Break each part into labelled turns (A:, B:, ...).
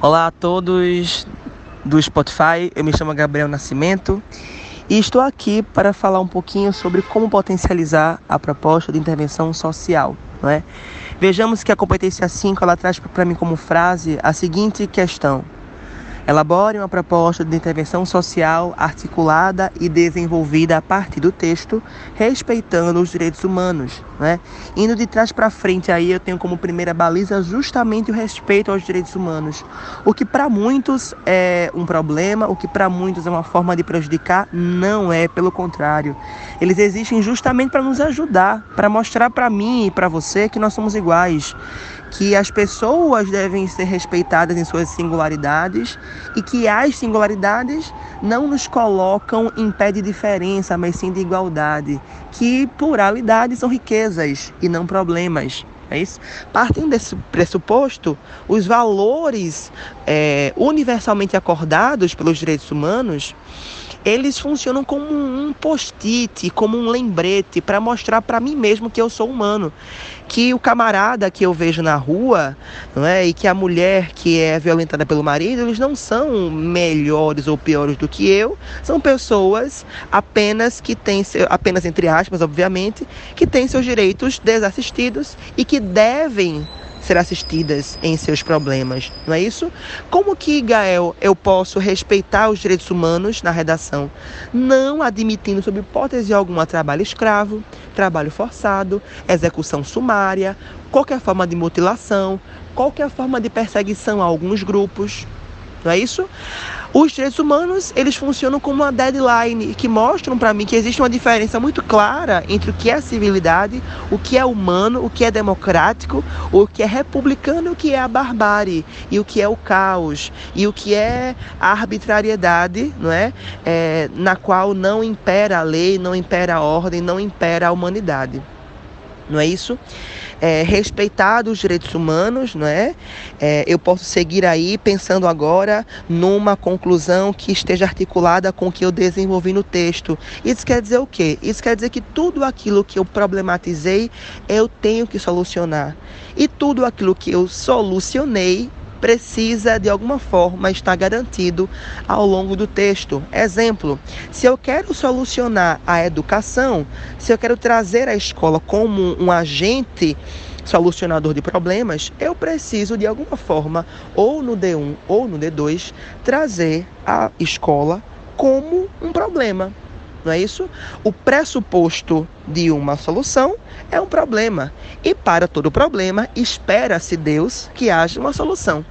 A: Olá a todos do Spotify, eu me chamo Gabriel Nascimento e estou aqui para falar um pouquinho sobre como potencializar a proposta de intervenção social. Não é? Vejamos que a competência 5 ela traz para mim como frase a seguinte questão: Elabore uma proposta de intervenção social articulada e desenvolvida a partir do texto, respeitando os direitos humanos. Né? Indo de trás para frente, aí eu tenho como primeira baliza justamente o respeito aos direitos humanos. O que para muitos é um problema, o que para muitos é uma forma de prejudicar, não é, pelo contrário. Eles existem justamente para nos ajudar, para mostrar para mim e para você que nós somos iguais que as pessoas devem ser respeitadas em suas singularidades e que as singularidades não nos colocam em pé de diferença, mas sim de igualdade, que pluralidades são riquezas e não problemas. É isso? Partindo desse pressuposto, os valores é, universalmente acordados pelos direitos humanos eles funcionam como um post-it, como um lembrete para mostrar para mim mesmo que eu sou humano, que o camarada que eu vejo na rua, não é, e que a mulher que é violentada pelo marido, eles não são melhores ou piores do que eu, são pessoas apenas que têm apenas entre aspas, obviamente, que têm seus direitos desassistidos e que devem ser assistidas em seus problemas, não é isso? Como que, Gael, eu posso respeitar os direitos humanos na redação? Não admitindo, sob hipótese alguma, trabalho escravo, trabalho forçado, execução sumária, qualquer forma de mutilação, qualquer forma de perseguição a alguns grupos, não é isso? Os direitos humanos, eles funcionam como uma deadline que mostram para mim que existe uma diferença muito clara entre o que é civilidade, o que é humano, o que é democrático, o que é republicano, o que é a barbárie, e o que é o caos, e o que é a arbitrariedade, não é? é na qual não impera a lei, não impera a ordem, não impera a humanidade. Não é isso? é, respeitado os direitos humanos, não é? é? Eu posso seguir aí pensando agora numa conclusão que esteja articulada com o que eu desenvolvi no texto. Isso quer dizer o quê? Isso quer dizer que tudo aquilo que eu problematizei eu tenho que solucionar. E tudo aquilo que eu solucionei precisa de alguma forma estar garantido ao longo do texto. Exemplo: se eu quero solucionar a educação, se eu quero trazer a escola como um agente solucionador de problemas, eu preciso de alguma forma, ou no D1 ou no D2, trazer a escola como um problema não é isso? O pressuposto de uma solução é um problema. E para todo problema, espera-se Deus que haja uma solução.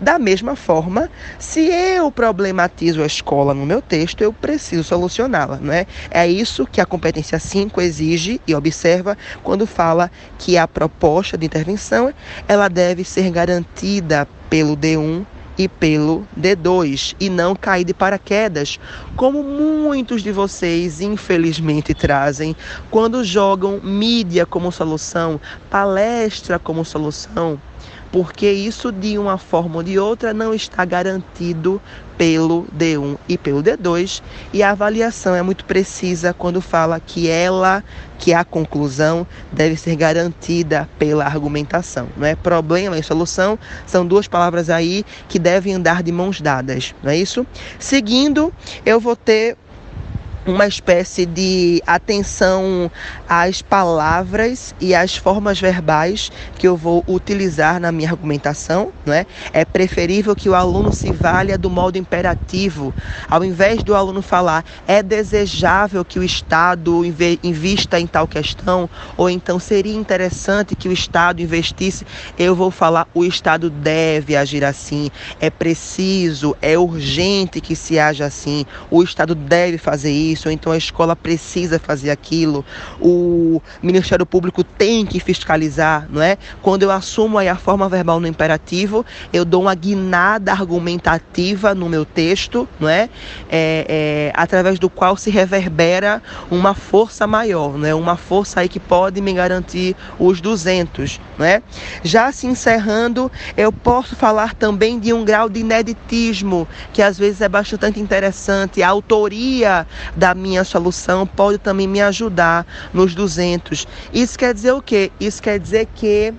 A: Da mesma forma, se eu problematizo a escola no meu texto, eu preciso solucioná-la, não é? É isso que a competência 5 exige e observa quando fala que a proposta de intervenção, ela deve ser garantida pelo D1 e pelo D2 e não cair de paraquedas, como muitos de vocês infelizmente trazem quando jogam mídia como solução, palestra como solução, porque isso de uma forma ou de outra não está garantido pelo D1 e pelo D2, e a avaliação é muito precisa quando fala que ela, que a conclusão deve ser garantida pela argumentação, não é? Problema e solução são duas palavras aí que devem andar de mãos dadas, não é isso? Seguindo, eu vou ter uma espécie de atenção às palavras e às formas verbais que eu vou utilizar na minha argumentação, não é? É preferível que o aluno se valha do modo imperativo, ao invés do aluno falar é desejável que o Estado invista em tal questão, ou então seria interessante que o Estado investisse, eu vou falar o Estado deve agir assim, é preciso, é urgente que se haja assim, o Estado deve fazer isso isso, ou então a escola precisa fazer aquilo, o Ministério Público tem que fiscalizar, não é? Quando eu assumo aí a forma verbal no imperativo, eu dou uma guinada argumentativa no meu texto, não é? é, é através do qual se reverbera uma força maior, não é? Uma força aí que pode me garantir os 200, não é? Já se encerrando, eu posso falar também de um grau de ineditismo, que às vezes é bastante interessante, a autoria da minha solução pode também me ajudar nos 200. Isso quer dizer o quê? Isso quer dizer que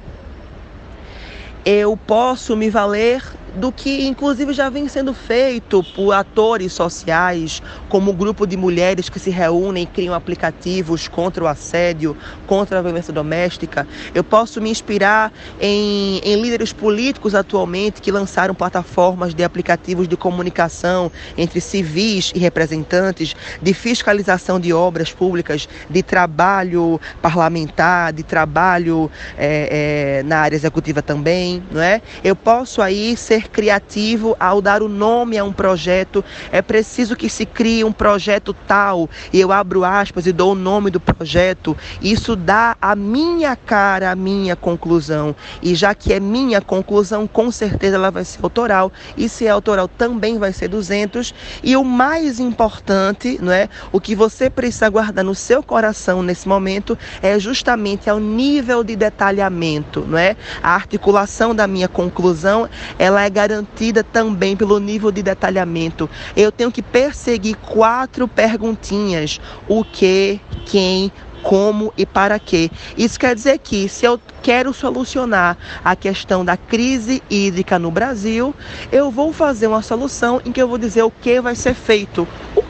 A: eu posso me valer do que inclusive já vem sendo feito por atores sociais, como o grupo de mulheres que se reúnem e criam aplicativos contra o assédio, contra a violência doméstica. Eu posso me inspirar em, em líderes políticos atualmente que lançaram plataformas de aplicativos de comunicação entre civis e representantes, de fiscalização de obras públicas, de trabalho parlamentar, de trabalho é, é, na área executiva também, não é? Eu posso aí ser criativo ao dar o nome a um projeto. É preciso que se crie um projeto tal e eu abro aspas e dou o nome do projeto. Isso dá a minha cara, a minha conclusão. E já que é minha conclusão, com certeza ela vai ser autoral. E se é autoral, também vai ser 200. E o mais importante, não é? O que você precisa guardar no seu coração nesse momento é justamente ao nível de detalhamento, não é? A articulação da minha conclusão, ela é garantida também pelo nível de detalhamento. Eu tenho que perseguir quatro perguntinhas: o que, quem, como e para quê. Isso quer dizer que se eu quero solucionar a questão da crise hídrica no Brasil, eu vou fazer uma solução em que eu vou dizer o que vai ser feito.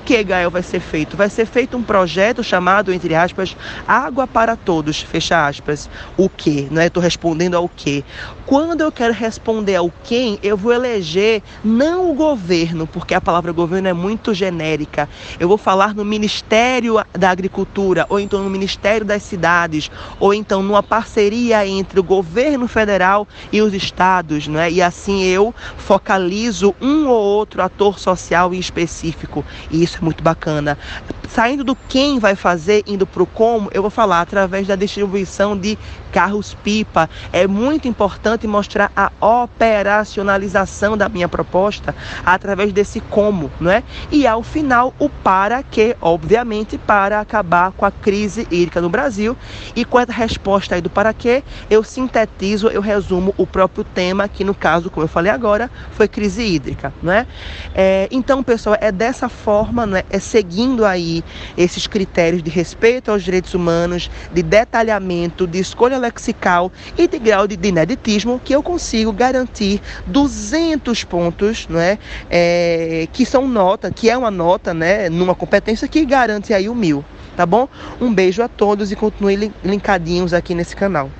A: Que, Gael, vai ser feito? Vai ser feito um projeto chamado, entre aspas, Água para Todos, fecha aspas. O que? Não é? Estou respondendo ao que. Quando eu quero responder ao quem, eu vou eleger não o governo, porque a palavra governo é muito genérica. Eu vou falar no Ministério da Agricultura, ou então no Ministério das Cidades, ou então numa parceria entre o governo federal e os estados, não é? E assim eu focalizo um ou outro ator social em específico. E isso muito bacana. Saindo do quem vai fazer, indo para o como, eu vou falar através da distribuição de carros-pipa. É muito importante mostrar a operacionalização da minha proposta através desse como, não é? E ao final, o para que, obviamente, para acabar com a crise hídrica no Brasil. E com a resposta aí do para que, eu sintetizo, eu resumo o próprio tema, que no caso, como eu falei agora, foi crise hídrica, não é? é então, pessoal, é dessa forma, não é? é seguindo aí esses critérios de respeito aos direitos humanos, de detalhamento, de escolha lexical e de grau de, ineditismo que eu consigo garantir 200 pontos, não é? é? que são nota, que é uma nota, né, numa competência que garante aí o mil, tá bom? Um beijo a todos e continue linkadinhos aqui nesse canal.